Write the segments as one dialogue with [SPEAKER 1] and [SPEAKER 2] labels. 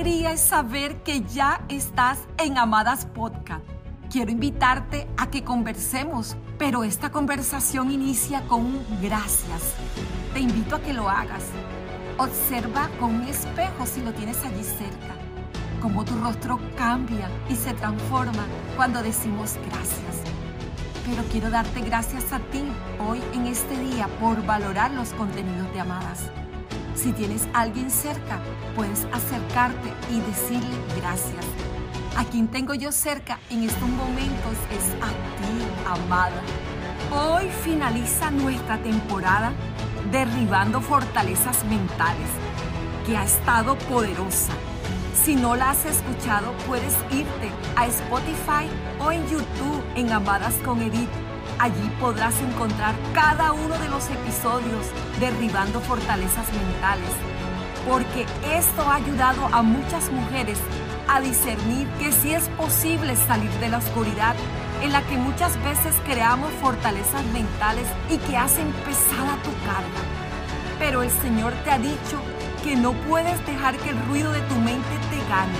[SPEAKER 1] alegría es saber que ya estás en Amadas Podcast. Quiero invitarte a que conversemos, pero esta conversación inicia con un gracias. Te invito a que lo hagas. Observa con un espejo si lo tienes allí cerca, cómo tu rostro cambia y se transforma cuando decimos gracias. Pero quiero darte gracias a ti hoy en este día por valorar los contenidos de Amadas. Si tienes a alguien cerca, puedes acercarte y decirle gracias. A quien tengo yo cerca en estos momentos es a ti, amada. Hoy finaliza nuestra temporada derribando fortalezas mentales, que ha estado poderosa. Si no la has escuchado, puedes irte a Spotify o en YouTube en Amadas con Edith Allí podrás encontrar cada uno de los episodios derribando fortalezas mentales, porque esto ha ayudado a muchas mujeres a discernir que sí es posible salir de la oscuridad en la que muchas veces creamos fortalezas mentales y que hacen pesada tu carga. Pero el Señor te ha dicho que no puedes dejar que el ruido de tu mente te gane.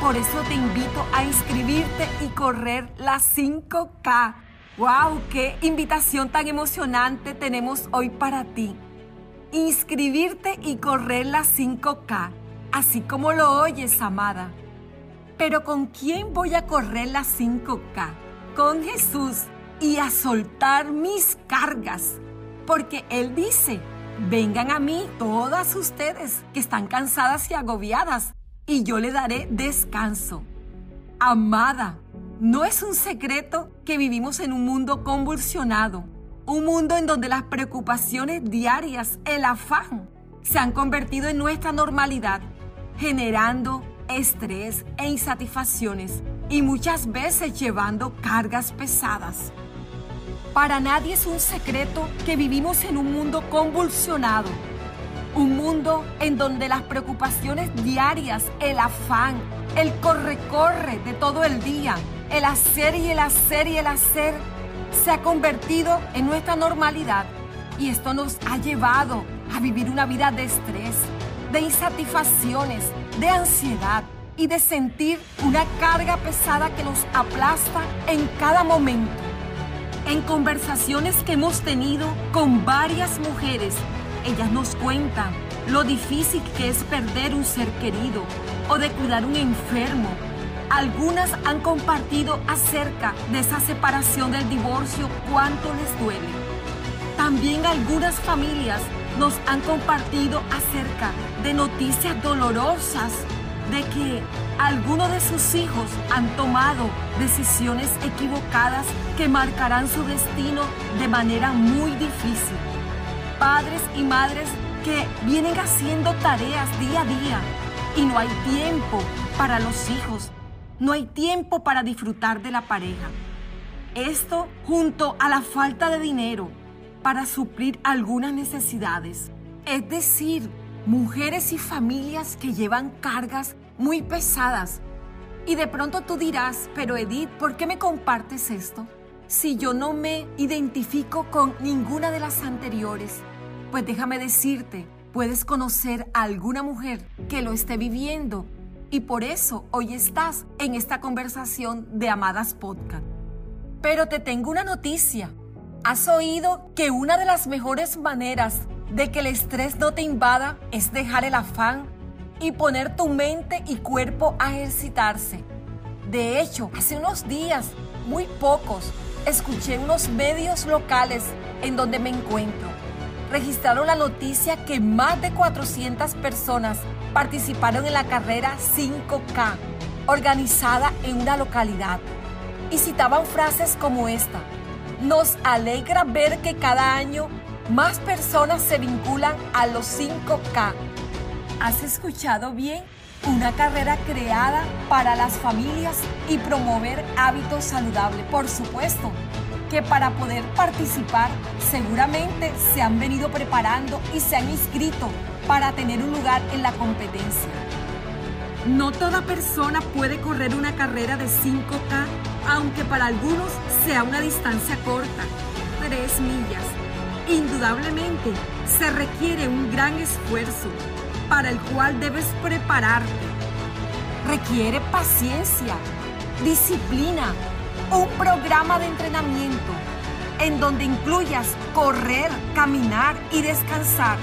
[SPEAKER 1] Por eso te invito a inscribirte y correr las 5K ¡Wow! ¡Qué invitación tan emocionante tenemos hoy para ti! Inscribirte y correr la 5K, así como lo oyes, amada. Pero ¿con quién voy a correr la 5K? Con Jesús y a soltar mis cargas. Porque Él dice, vengan a mí todas ustedes que están cansadas y agobiadas, y yo le daré descanso. Amada, no es un secreto que vivimos en un mundo convulsionado, un mundo en donde las preocupaciones diarias, el afán, se han convertido en nuestra normalidad, generando estrés e insatisfacciones y muchas veces llevando cargas pesadas. Para nadie es un secreto que vivimos en un mundo convulsionado, un mundo en donde las preocupaciones diarias, el afán, el corre-corre de todo el día, el hacer y el hacer y el hacer se ha convertido en nuestra normalidad y esto nos ha llevado a vivir una vida de estrés, de insatisfacciones, de ansiedad y de sentir una carga pesada que nos aplasta en cada momento. En conversaciones que hemos tenido con varias mujeres, ellas nos cuentan lo difícil que es perder un ser querido o de cuidar un enfermo algunas han compartido acerca de esa separación del divorcio, cuánto les duele. También algunas familias nos han compartido acerca de noticias dolorosas de que algunos de sus hijos han tomado decisiones equivocadas que marcarán su destino de manera muy difícil. Padres y madres que vienen haciendo tareas día a día y no hay tiempo para los hijos no hay tiempo para disfrutar de la pareja. Esto junto a la falta de dinero para suplir algunas necesidades. Es decir, mujeres y familias que llevan cargas muy pesadas. Y de pronto tú dirás, pero Edith, ¿por qué me compartes esto? Si yo no me identifico con ninguna de las anteriores, pues déjame decirte, puedes conocer a alguna mujer que lo esté viviendo y por eso hoy estás en esta conversación de Amadas Podcast. Pero te tengo una noticia. ¿Has oído que una de las mejores maneras de que el estrés no te invada es dejar el afán y poner tu mente y cuerpo a ejercitarse? De hecho, hace unos días, muy pocos, escuché unos medios locales en donde me encuentro. Registraron la noticia que más de 400 personas participaron en la carrera 5K, organizada en una localidad, y citaban frases como esta. Nos alegra ver que cada año más personas se vinculan a los 5K. ¿Has escuchado bien? Una carrera creada para las familias y promover hábitos saludables. Por supuesto que para poder participar seguramente se han venido preparando y se han inscrito para tener un lugar en la competencia. No toda persona puede correr una carrera de 5K, aunque para algunos sea una distancia corta, 3 millas. Indudablemente se requiere un gran esfuerzo para el cual debes prepararte, requiere paciencia, disciplina, un programa de entrenamiento en donde incluyas correr, caminar y descansar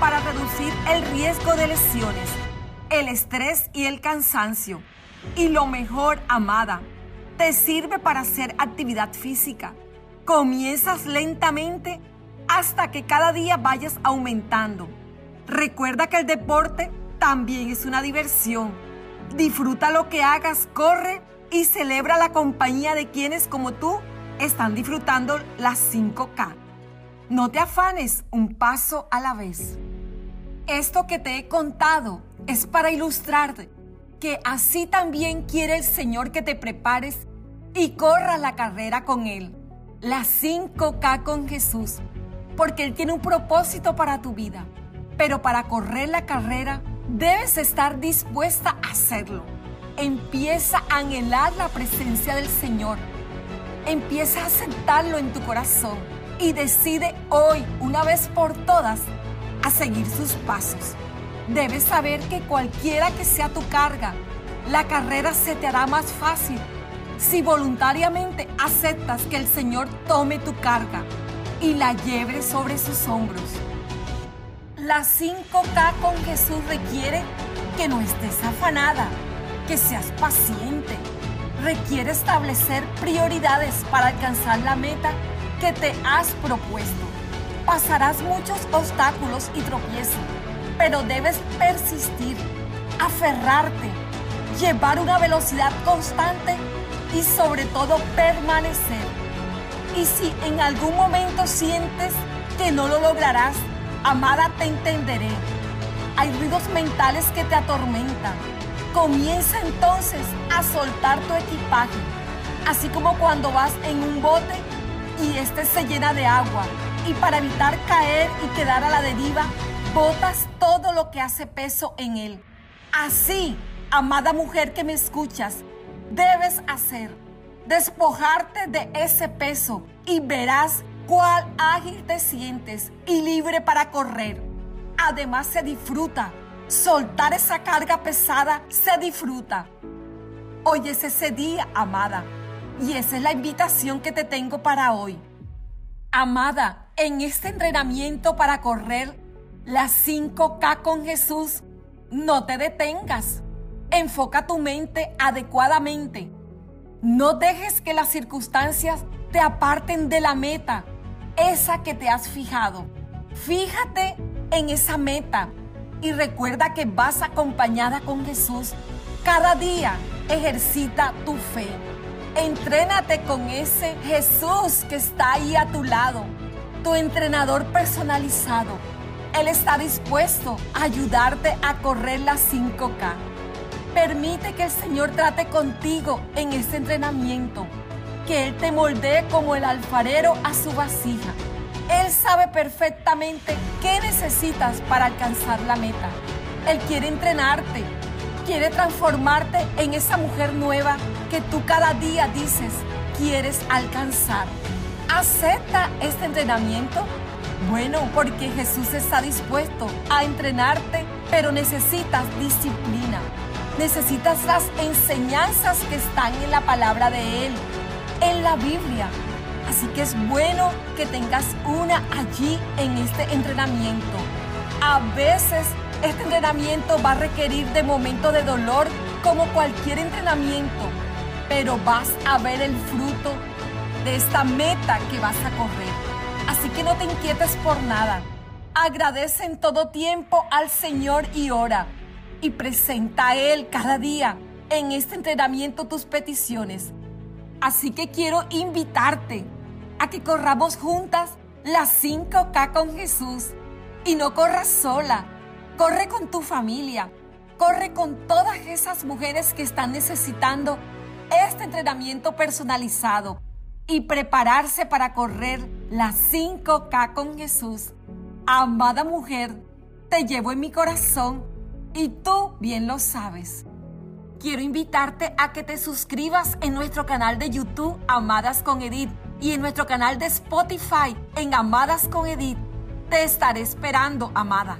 [SPEAKER 1] para reducir el riesgo de lesiones, el estrés y el cansancio. Y lo mejor, amada, te sirve para hacer actividad física. Comienzas lentamente hasta que cada día vayas aumentando. Recuerda que el deporte también es una diversión. Disfruta lo que hagas, corre y celebra la compañía de quienes como tú están disfrutando las 5K. No te afanes un paso a la vez. Esto que te he contado es para ilustrarte que así también quiere el Señor que te prepares y corra la carrera con Él. Las 5K con Jesús. Porque Él tiene un propósito para tu vida. Pero para correr la carrera debes estar dispuesta a hacerlo. Empieza a anhelar la presencia del Señor Empieza a aceptarlo en tu corazón y decide hoy, una vez por todas, a seguir sus pasos. Debes saber que cualquiera que sea tu carga, la carrera se te hará más fácil si voluntariamente aceptas que el Señor tome tu carga y la lleve sobre sus hombros. La 5K con Jesús requiere que no estés afanada, que seas paciente, requiere establecer prioridades para alcanzar la meta que te has propuesto. Pasarás muchos obstáculos y tropiezos, pero debes persistir, aferrarte, llevar una velocidad constante y sobre todo permanecer. Y si en algún momento sientes que no lo lograrás, amada, te entenderé. Hay ruidos mentales que te atormentan Comienza entonces a soltar tu equipaje, así como cuando vas en un bote y este se llena de agua y para evitar caer y quedar a la deriva, botas todo lo que hace peso en él. Así, amada mujer que me escuchas, debes hacer, despojarte de ese peso y verás cuál ágil te sientes y libre para correr. Además se disfruta Soltar esa carga pesada se disfruta. Hoy es ese día, amada. Y esa es la invitación que te tengo para hoy. Amada, en este entrenamiento para correr las 5K con Jesús, no te detengas. Enfoca tu mente adecuadamente. No dejes que las circunstancias te aparten de la meta, esa que te has fijado. Fíjate en esa meta y recuerda que vas acompañada con Jesús. Cada día ejercita tu fe. Entrénate con ese Jesús que está ahí a tu lado, tu entrenador personalizado. Él está dispuesto a ayudarte a correr las 5K. Permite que el Señor trate contigo en este entrenamiento, que Él te moldee como el alfarero a su vasija él sabe perfectamente qué necesitas para alcanzar la meta. Él quiere entrenarte, quiere transformarte en esa mujer nueva que tú cada día dices quieres alcanzar. ¿Acepta este entrenamiento? Bueno, porque Jesús está dispuesto a entrenarte, pero necesitas disciplina. Necesitas las enseñanzas que están en la palabra de Él, en la Biblia. Así que es bueno que tengas una allí en este entrenamiento. A veces este entrenamiento va a requerir de momentos de dolor como cualquier entrenamiento, pero vas a ver el fruto de esta meta que vas a correr. Así que no te inquietes por nada. Agradece en todo tiempo al Señor y ora. Y presenta a Él cada día en este entrenamiento tus peticiones. Así que quiero invitarte a que corramos juntas las 5K con Jesús. Y no corras sola, corre con tu familia, corre con todas esas mujeres que están necesitando este entrenamiento personalizado y prepararse para correr las 5K con Jesús. Amada mujer, te llevo en mi corazón y tú bien lo sabes. Quiero invitarte a que te suscribas en nuestro canal de YouTube Amadas con Edith y en nuestro canal de Spotify en Amadas con Edith. Te estaré esperando, amada.